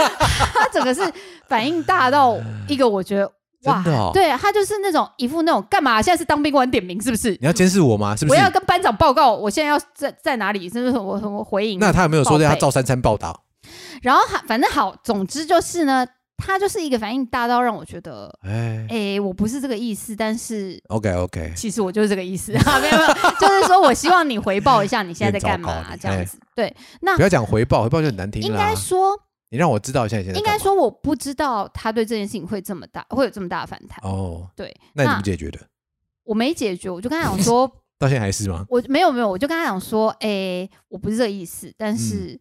他整个是反应大到一个我觉得哇，对他就是那种一副那种干嘛？现在是当兵官点名是不是？你要监视我吗？是不是？我要跟班长报告，我现在要在在哪里？是不是我我回应？那他有没有说报备要照三餐报道？然后还反正好，总之就是呢，他就是一个反应大到让我觉得，哎哎，我不是这个意思，但是，OK OK，其实我就是这个意思啊，[laughs] 没有没有，就是说我希望你回报一下你现在在干嘛这样子。[laughs] 对，那不要讲回报，回报就很难听应啦该。说，你让我知道一下你现在应该说我不知道他对这件事情会这么大，会有这么大的反弹。哦，对，那你怎么解决的？我没解决，我就跟他讲说，[laughs] 到现在还是吗？我没有没有，我就跟他讲说，哎、我不是这个意思，但嗯是、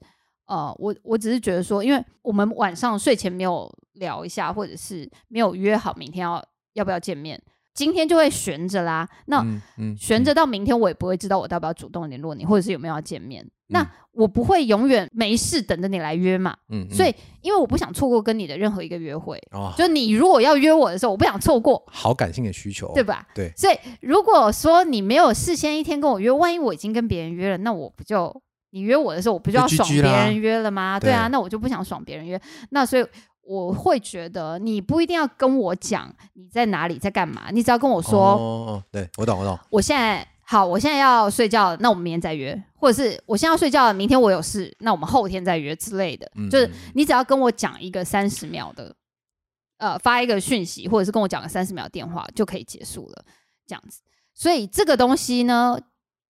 呃，我我只是觉得说，因为我们晚上睡前没有聊一下，或者是没有约好明天要要不要见面，今天就会悬着啦。那嗯嗯悬着到明天，我也不会知道我要不要主动联络你，或者是有没有要见面。那嗯我不会永远没事等着你来约嘛，嗯，嗯所以因为我不想错过跟你的任何一个约会。哦，就你如果要约我的时候，我不想错过，好感性的需求，对吧？对所以如果说你没有事先一天跟我约，万一我已经跟别人约了，那我不就你约我的时候，我不就要爽别人约了吗？对啊，那我就不想爽别人约。那所以我会觉得你不一定要跟我讲你在哪里在干嘛，你只要跟我说、哦哦，对我懂我懂，我现在好，我现在要睡觉了，那我们明天再约，或者是我现在要睡觉了，明天我有事，那我们后天再约之类的。嗯就是嗯你只要跟我讲一个三十秒的，呃，发一个讯息，或者是跟我讲个三十秒电话就可以结束了，这样子。所以这个东西呢，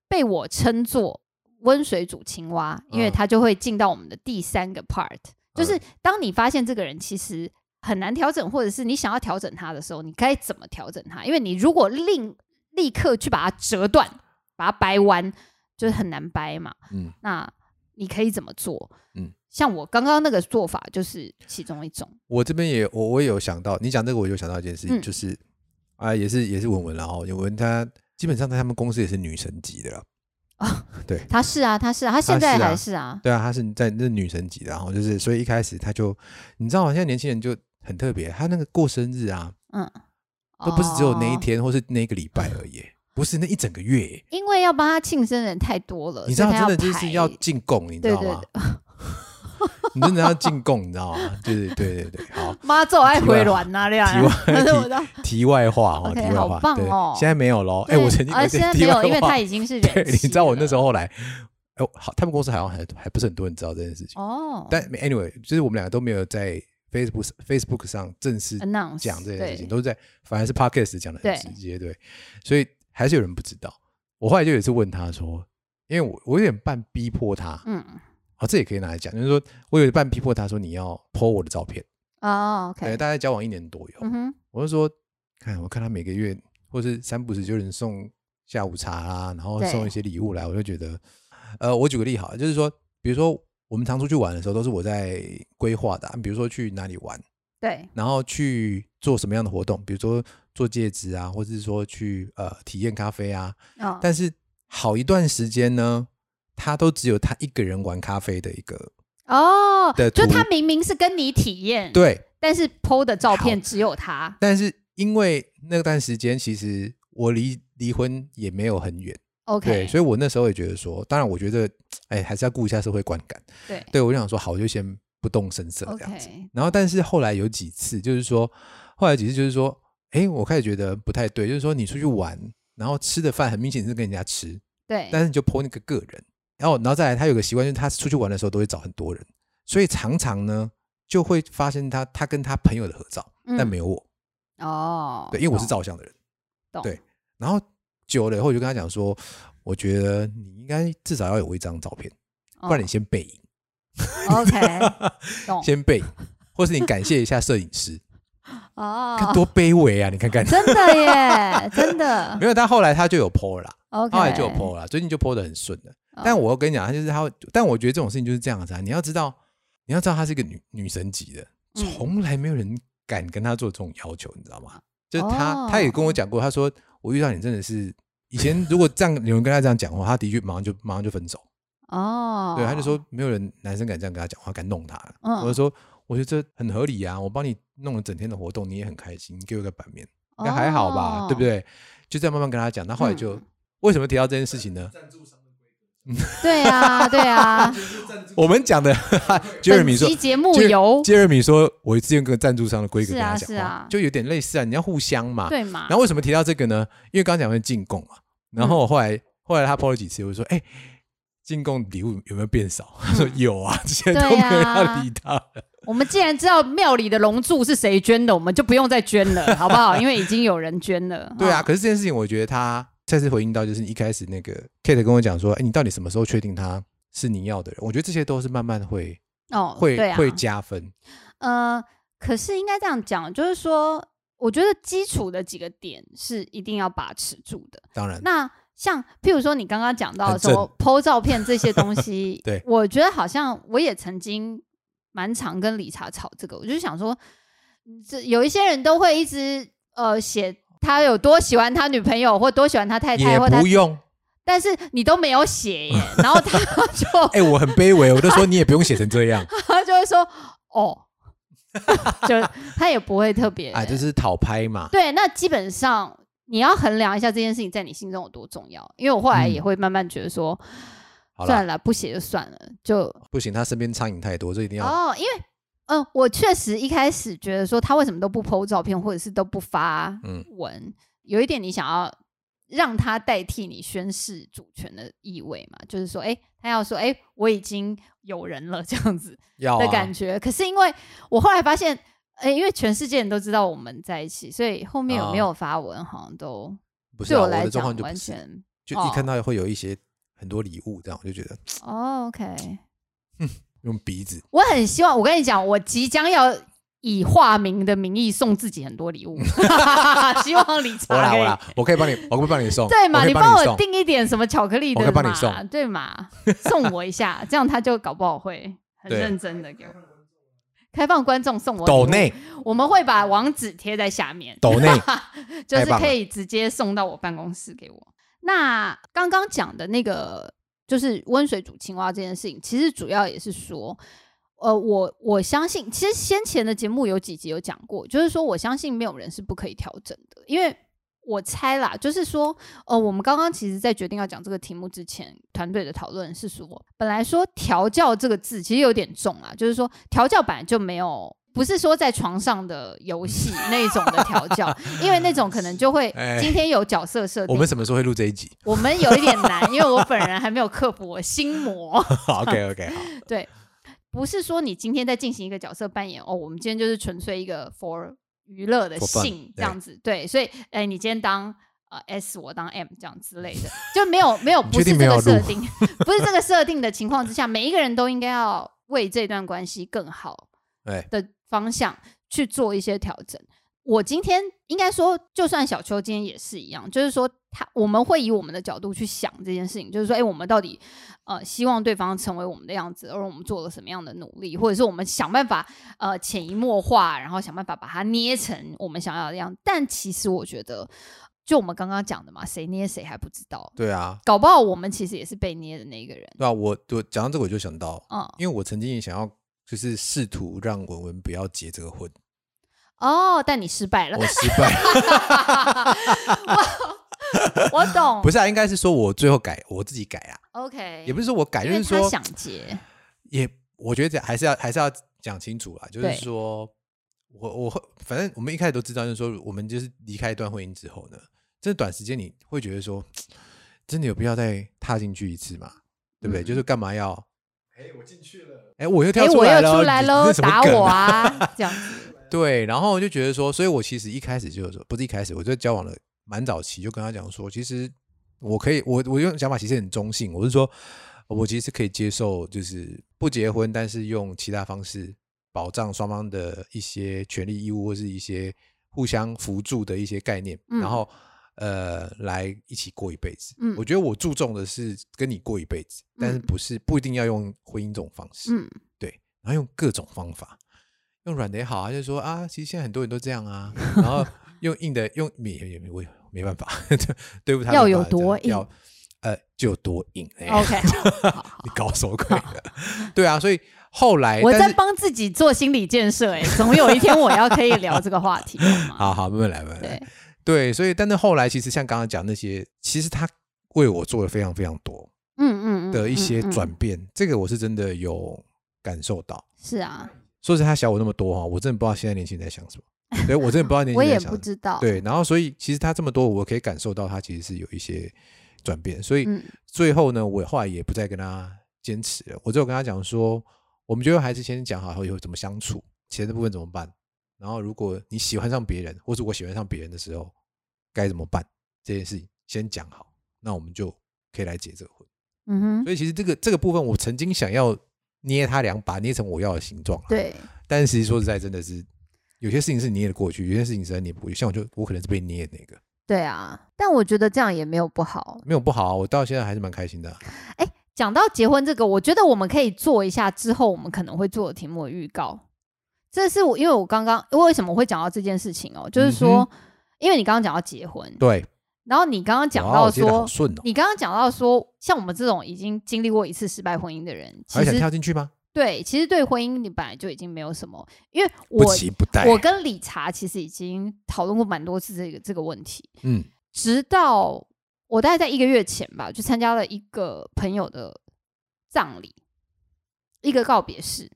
被我称作温水煮青蛙，因为嗯它就会进到我们的第三个 part，就是当你发现这个人其实很难调整，或者是你想要调整他的时候，你该怎么调整他？因为你如果立立刻去把它折断，把它掰弯，就是很难掰嘛。嗯那你可以怎么做？嗯嗯，像我刚刚那个做法就是其中一种。我这边也我我也有想到，你讲这个我就想到一件事情，嗯就是啊，也是也是文文然后，文文她基本上在他们公司也是女神级的啦，[laughs] 他是啊，他是啊，他现在还是啊，对啊，他是在那女神级的，然后就是所以一开始他就你知道吗？现在年轻人就很特别，他那个过生日啊，嗯，都不是只有那一哦，天或是那一个礼拜而已，不是那一整个月，因为要帮他庆生的人太多了，你知道真的就是要进贡，你知对对道吗？[laughs] 你真的要进贡，你知道吗？就是对对对，好。妈做爱回卵呐，这样。题外 [laughs] 题外话哈，OK，题外话，对哦现在没有喽。哎，我曾经呃现在没有，因为他已经是人 [laughs] 对，你知道我那时候后来，哎，好，他们公司好像还还不是很多人知道这件事情。哦，但 anyway，就是我们两个都没有在 Facebook Facebook 上正式讲这件事情，都是在反而是 Podcast 讲的很直接，对，所以还是有人不知道。我后来就有一次问他说，因为我我有点半逼迫他，嗯，哦，这也可以拿来讲，就是说我有一半逼迫他说你要 po 我的照片，哦大概交往一年多有，嗯，我就说，看我看他每个月或是三不时就有人送下午茶啦，然后送一些礼物来，我就觉得，呃，我举个例好了，就是说，比如说我们常出去玩的时候，都是我在规划的啊、比如说去哪里玩，对，然后去做什么样的活动，比如说做戒指啊，或者是说去呃体验咖啡啊，哦，但是好一段时间呢，他都只有他一个人玩咖啡的一个，哦，的就他明明是跟你体验，，对，但是 PO 的照片只有他，但是因为那段时间其实我离离婚也没有很远。OK，对，所以我那时候也觉得说，当然我觉得，哎，还是要顾一下社会观感。对。对我就想说，好，我就先不动声色这样子。然后，但是后来有几次，就是说，后来几次就是说，哎，我开始觉得不太对，就是说你出去玩，然后吃的饭很明显是跟人家吃，对，但是你就 po 那个个人，然后，然后再来，他有个习惯，就是他出去玩的时候都会找很多人，所以常常呢就会发现他他跟他朋友的合照，但嗯没有我，哦，对，因为我是懂。照相的人。懂。对。然后久了以后，我就跟他讲说，我觉得你应该至少要有一张照片，不然你先背影，哦 OK，[laughs] 懂。先背影，或是你感谢一下摄影师，[laughs] 哦，看多卑微啊！你看看，真的耶，真的。[laughs] 没有，但后来他就有 PO 了啦，OK，后来就有 PO 了啦，最近就 PO 的很顺的。哦但我要跟你讲，他就是他会，但我觉得这种事情就是这样子啊，你要知道，你要知道她是一个女女神级的，嗯从来没有人敢跟她做这种要求，你知道吗？就是他，哦他也跟我讲过，他说我遇到你真的是，以前如果这样有人跟他这样讲话，他的确马上就马上就分手。哦，对，他就说没有人男生敢这样跟他讲话，敢弄他。嗯我就说，我觉得这很合理啊，我帮你弄了整天的活动，你也很开心，你给我一个版面，应该还好吧，对不哦？对？就这样慢慢跟他讲，那后来就、嗯为什么提到这件事情呢？[laughs] 对啊，对啊，[laughs] 我们讲的，Jeremy 说节目由 Jeremy 说，我之前跟赞助商的规格跟他讲话，是啊就有点类似啊，你要互相嘛。对嘛然，后为什么提到这个呢？因为刚刚讲的进贡嘛，然嗯后我后来、后来他 PO 了几次，我就说，哎、进贡礼物有没有变少？他说有啊，现在都对没有理他了。我们既然知道庙里的龙柱是谁捐的，我们就不用再捐了，好不好？因为已经有人捐了。[laughs] 对啊，可是这件事情，我觉得他再次回应到，就是一开始那个 Kate 跟我讲说，哎，你到底什么时候确定他是你要的人？我觉得这些都是慢慢会哦，会、会加分。呃，可是应该这样讲，就是说，我觉得基础的几个点是一定要把持住的。当然，那像譬如说你刚刚讲到很说 PO 照片这些东西，[laughs] 对我觉得好像我也曾经蛮常跟理查吵这个，我就想说，这有一些人都会一直呃写他有多喜欢他女朋友，或多喜欢他太太，也或他不，用。但是你都没有写耶，[laughs] 然后他就哎、我很卑微，我就说你也不用写成这样。[laughs] 他就会说哦，[laughs] 就他也不会特别啊，就是讨拍嘛。对，那基本上你要衡量一下这件事情在你心中有多重要，因为我后来也嗯会慢慢觉得说，算了，不写就算了，就不行，他身边苍蝇太多，这一定要。哦，因为嗯、我确实一开始觉得说他为什么都不 PO 照片，或者是都不发嗯文，有一点你想要让他代替你宣誓主权的意味嘛，就是说，哎，他要说，哎，我已经有人了 [laughs] 这样子的感觉。可是因为我后来发现，哎，因为全世界人都知道我们在一起，所以后面有没啊有发文，好像都不是、啊、对我来讲完全就一看到会有一些很多礼物，这样我就觉得哦，OK。[laughs] 用鼻子。我很希望，我跟你讲，我即将要以化名的名义送自己很多礼物，[laughs] 希望理我啦我啦，我可以帮你，我可以帮你送。对嘛？你帮我送。订一点什么巧克力的我可以帮你嘛送对嘛？送我一下，[laughs] 这样他就搞不好会很对认真的给我。开放观众送我我们会把网址贴在下面，抖内，[laughs] 就是可以直接送到我办公室给我。那刚刚讲的那个就是温水煮青蛙这件事情，其实主要也是说，呃，我我相信，其实先前的节目有几集有讲过，就是说我相信没有人是不可以调整的，因为我猜啦，就是说，呃，我们刚刚其实在决定要讲这个题目之前，团队的讨论是说，本来说调教这个字其实有点重啊，就是说调教本来就没有，不是说在床上的游戏那种的调教，[laughs] 因为那种可能就会哎。今天有角色设定，我们什么时候会录这一集？我们有一点难，因为我本人还没有克服我心魔。[laughs] OK OK 好，[laughs] 对，不是说你今天在进行一个角色扮演哦，我们今天就是纯粹一个 for 娱乐的性这样子，对，所以哎，你今天当呃 S，我当 M 这样之类的，就没有没有不是这个设定，不是这个设定的情况之下，每一个人都应该要为这段关系更好对，的方向去做一些调整。我今天应该说，就算小秋今天也是一样，就是说他我们会以我们的角度去想这件事情，就是说，哎，我们到底呃希望对方成为我们的样子，而我们做了什么样的努力，或者是我们想办法呃潜移默化，然后想办法把它捏成我们想要的样子。但其实我觉得，就我们刚刚讲的嘛，谁捏谁还不知道，对啊，搞不好我们其实也是被捏的那一个人。对啊，我我讲到这个我就想到，嗯，因为我曾经也想要就是试图让文文不要结这个婚，哦，但你失败了我，失败了，[laughs] [laughs] 我懂。不是啊，应该是说我最后改我自己改啊，OK，也不是说我改，就是说他想结，也我觉得这还是要还是要讲清楚啦，就是说我我会反正我们一开始都知道，就是说我们就是离开一段婚姻之后呢，这短时间你会觉得说，[tsk] 真的有必要再踏进去一次嘛？对不对？嗯就是干嘛要？哎，我进去了，哎，我又哎，跳出来了，你出来喽，这什么梗打我啊，这样子。[laughs] 对，然后我就觉得说，所以我其实一开始就是说，不是一开始，我就交往了蛮早期，就跟他讲说，其实我可以，我我用想法其实很中性，我是说，我其实可以接受，就是不结婚，但是用其他方式保障双方的一些权利义务，或是一些互相扶助的一些概念，嗯。然后呃，来一起过一辈子。嗯我觉得我注重的是跟你过一辈子，但是嗯不是不一定要用婚姻这种方式。嗯，对，然后用各种方法，用软的也好啊，就是说啊，其实现在很多人都这样啊，[laughs] 然后用硬的，用没也没我也没办法，[laughs] 对不他要有多硬要呃就有多硬 [laughs] 哎、OK，你搞什么鬼的？对啊，所以后来我在帮自己做心理建设，哎，总有一天我要可以聊这个话题，好？好好慢慢来，慢慢来。对，所以但是后来其实像刚刚讲那些，其实他为我做了非常非常多嗯嗯嗯的一些嗯嗯转变，这个我是真的有感受到。是啊，说是，他小我那么多哈，我真的不知道现在年轻人在想什么。对，我真的不知道年轻人在想什么。不知道，，对，然后所以其实他这么多，我可以感受到他其实是有一些转变。所以嗯最后呢，我后来也不再跟他坚持了，我只有跟他讲说，我们就还是先讲好以后怎么相处，钱的部分怎么办。然后如果你喜欢上别人，或者我喜欢上别人的时候，该怎么办这件事情先讲好，那我们就可以来结这个婚。嗯哼，所以其实这个这个部分，我曾经想要捏他两把，捏成我要的形状啊。对，但是其实说实在，真的是有些事情是捏得过去，有些事情实在捏不过去。像我就我可能是被捏的那个，对啊，但我觉得这样也没有不好。没有不好啊，我到现在还是蛮开心的啊、讲到结婚这个，我觉得我们可以做一下之后我们可能会做的题目的预告。这是我因为我刚刚为什么会讲到这件事情哦，就是说，嗯因为你刚刚讲到结婚，对，然后你刚刚讲到说你刚刚讲到说，像我们这种已经经历过一次失败婚姻的人，其还想实跳进去吗？对，其实对婚姻你本来就已经没有什么，因为我我跟理查其实已经讨论过蛮多次这个这个问题，嗯直到我大概在一个月前吧，就参加了一个朋友的葬礼，一个告别式。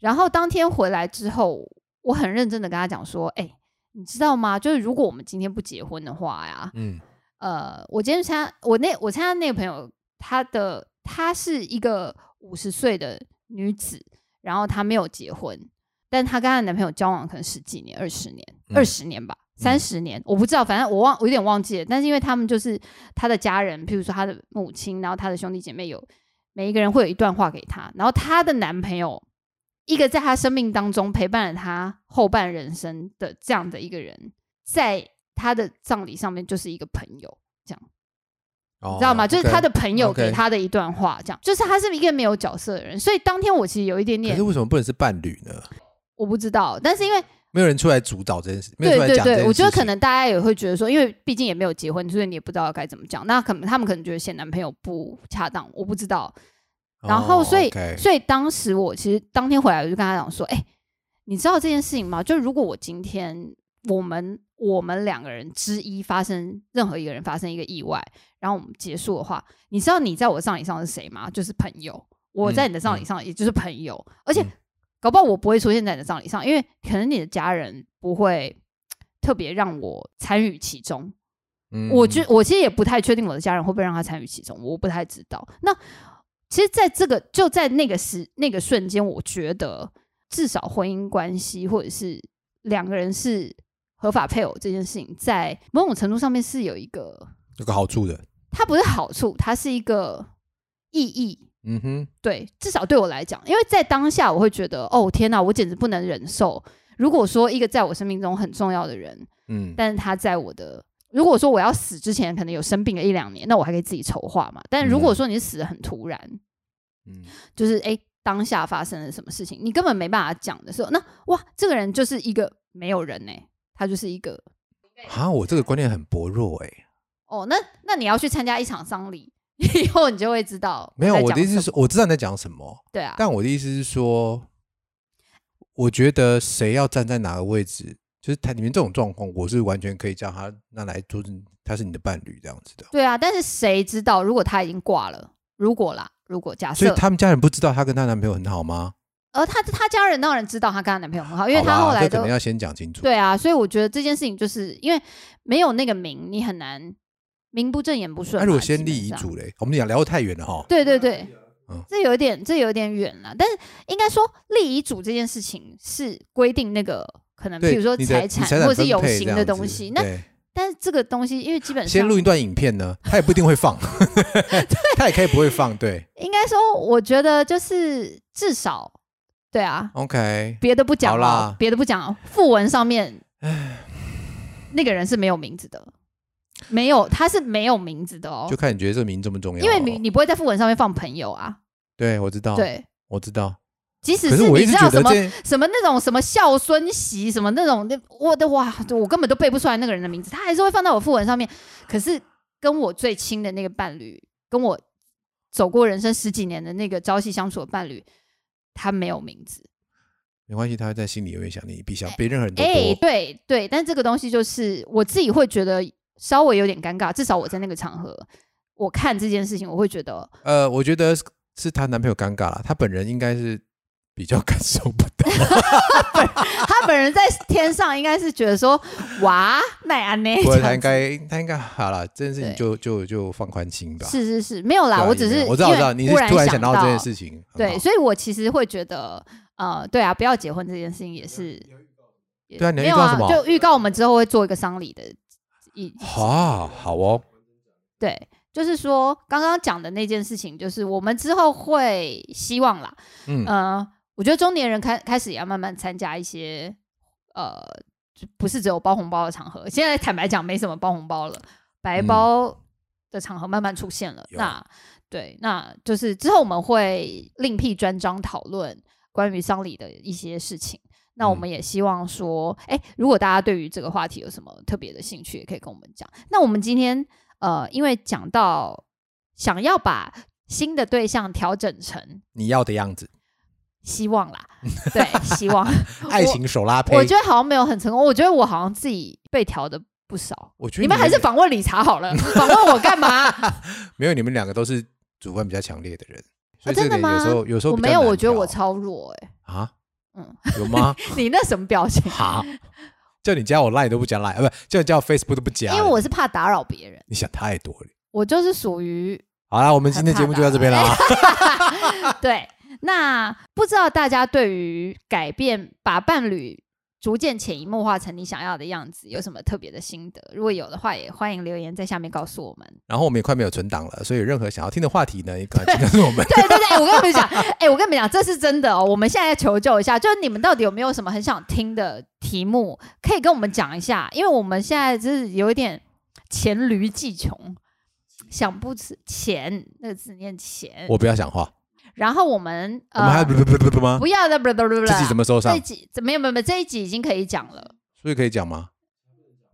然后当天回来之后，我很认真的跟他讲说：“哎、你知道吗？就是如果我们今天不结婚的话呀，嗯呃，我今天参加我那我参加那个朋友，她的她是一个五十岁的女子，然后她没有结婚，但她跟她男朋友交往可能十几年、二十年、嗯二十年吧，三十年，我不知道，反正我忘我有点忘记了。但是因为他们就是她的家人，譬如说她的母亲，然后她的兄弟姐妹有每一个人会有一段话给她，然后她的男朋友。一个在他生命当中陪伴了他后半人生的这样的一个人，在他的葬礼上面就是一个朋友，哦你知道吗？就是他的朋友给他的一段话，这样，就是他是一个没有角色的人，所以当天我其实有一点点可是为什么不能是伴侣呢？我不知道，但是因为没有人出来主导这件事，没有对对出来讲这件对，我觉得可能大家也会觉得说，因为毕竟也没有结婚，所以你也不知道该怎么讲。那可能他们可能觉得现男朋友不恰当，我不知道。然后哦所以、所以当时我其实当天回来我就跟他讲说，哎、你知道这件事情吗？就如果我今天我们我们两个人之一发生任何一个人发生一个意外，然后我们结束的话，你知道你在我的葬礼上是谁吗？就是朋友。我在你的葬礼上也就是朋友，而且嗯搞不好我不会出现在你的葬礼上，因为可能你的家人不会特别让我参与其中。嗯我觉我其实也不太确定我的家人会不会让他参与其中，我不太知道。那其实，在这个就在那个时那个瞬间，我觉得至少婚姻关系或者是两个人是合法配偶这件事情，在某种程度上面是有一个，有个好处的，它不是好处，它是一个意义。嗯哼，对，至少对我来讲，因为在当下，我会觉得，哦天哪，我简直不能忍受。如果说一个在我生命中很重要的人，嗯，但是他在我的，如果说我要死之前可能有生病了一两年，那我还可以自己筹划嘛。但如果说你死的很突然，嗯。就是哎当下发生了什么事情，你根本没办法讲的时候，那哇，这个人就是一个没有人呢、他就是一个。啊，我这个观念很薄弱哎、哦，那那你要去参加一场丧礼，[laughs] 以后你就会知道没有，我的意思是，我知道你在讲什么，对啊，但我的意思是说，我觉得谁要站在哪个位置，就是他里面这种状况，我是完全可以叫他那来做，他是你的伴侣这样子的。对啊，但是谁知道如果他已经挂了，如果啦，如果假设，所以他们家人不知道她跟她男朋友很好吗？而她她家人当然知道她跟她男朋友很好，因为她后来可能要先讲清楚。对啊，所以我觉得这件事情就是因为没有那个名，你很难名不正言不顺嘛。那如果先立遗嘱嘞，我们俩聊得太远了哈。对对对，嗯这有点这有点远了。但是应该说立遗嘱这件事情是规定那个可能，比如说财产或者是有形的东西。那但是这个东西，因为基本上先录一段影片呢，他也不一定会放，[laughs] [laughs] 他也可以不会放。对应该说，我觉得就是至少对啊，，OK，别的不讲了别的不讲，副文上面那个人是没有名字的，没有，他是没有名字的哦就。看你觉得这个名重不重要哦。因为你你不会在副文上面放朋友啊，对我知道，对，我知道。即使是你知道什么什么那种什么孝孙媳什么那种，那我的哇，我根本都背不出来那个人的名字，他还是会放在我副文上面。可是跟我最亲的那个伴侣，跟我走过人生十几年的那个朝夕相处的伴侣，他没有名字。没关系，他在心里永远想你比想比任何人都哎、多。对对，但这个东西就是我自己会觉得稍微有点尴尬，至少我在那个场合，我看这件事情，我会觉得呃，我觉得是是她男朋友尴尬了，她本人应该是比较感受不到。他本人在天上应该是觉得说，哇，奈安呢？不过他应该他应该好了，这件事情就就就放宽心吧。是是是，没有啦，啊我只是我知道我知道，你是突然想想到这件事情，很对，所以我其实会觉得，呃，对啊，不要结婚这件事情也是，也对啊你没有啊就预告我们之后会做一个丧礼的一，啊好哦，对，就是说刚刚讲的那件事情，就是我们之后会希望啦，嗯，呃，我觉得中年人开开始也要慢慢参加一些，呃，就不是只有包红包的场合。现在坦白讲，没什么包红包了，白嗯包的场合慢慢出现了。有那对，那就是之后我们会另辟专章讨论关于丧礼的一些事情。那我嗯们也希望说，哎、如果大家对于这个话题有什么特别的兴趣，也可以跟我们讲。那我们今天呃，因为讲到想要把新的对象调整成你要的样子，希望啦，[laughs] 对，希望。[laughs] 爱情手拉胚我，觉得好像没有很成功，我觉得我好像自己被调的不少。我觉得你们还是访问理查好了，[laughs] 访问我干嘛？没有，你们两个都是主观比较强烈的人，所以真的吗这个有时候有时候我没有，我觉得我超弱哎、啊，嗯，有吗？你那什么表情？好，叫你加我 line 都不加 line，呃，不叫你加我 Facebook 都不加，因为我是怕打扰别人，你想太多了。我就是属于好啦，我们今天节目就到这边啦。对。那不知道大家对于改变把伴侣逐渐潜移默化成你想要的样子有什么特别的心得？如果有的话，也欢迎留言在下面告诉我们。然后我们也快没有存档了，所以有任何想要听的话题呢，也赶快请告诉我们。[laughs] 对对对，我跟你们讲，哎、我跟你们讲，这是真的哦。我们现在要求救一下，就是你们到底有没有什么很想听的题目，可以跟我们讲一下，因为我们现在就是有一点黔驴技穷，想不起钱那个字念钱，我不要讲话，然后我们我们还呃不不不不不吗？不要的，不不不不，自己怎么收上这一？集没有没有这一集已经可以讲了所以可以讲吗？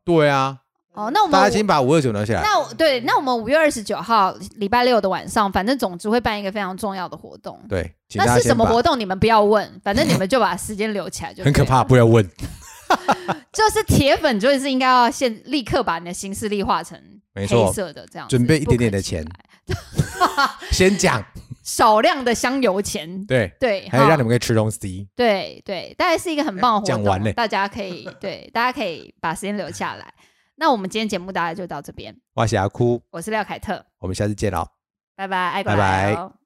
对啊，哦。那我们大家先把五二九拿下来。那我对，那我们五月二十九号礼拜六的晚上，反正总之会办一个非常重要的活动。对，那是什么活动？你们不要问，反正你们就把时间留起来就 [laughs] 很可怕，不要问。[laughs] 就是铁粉，就是应该要先立刻把你的行事历画成黑色的这样子，准备一点点的钱 [laughs] 先讲，少量的香油钱，对，对，还有让你们可以吃东西。对对，大概是一个很棒的活动，讲完嘞。大家可以对，大家可以把时间留下来。那我们今天节目大概就到这边，哇，霞哭，我是廖凯特，我们下次见喽。拜拜，拜拜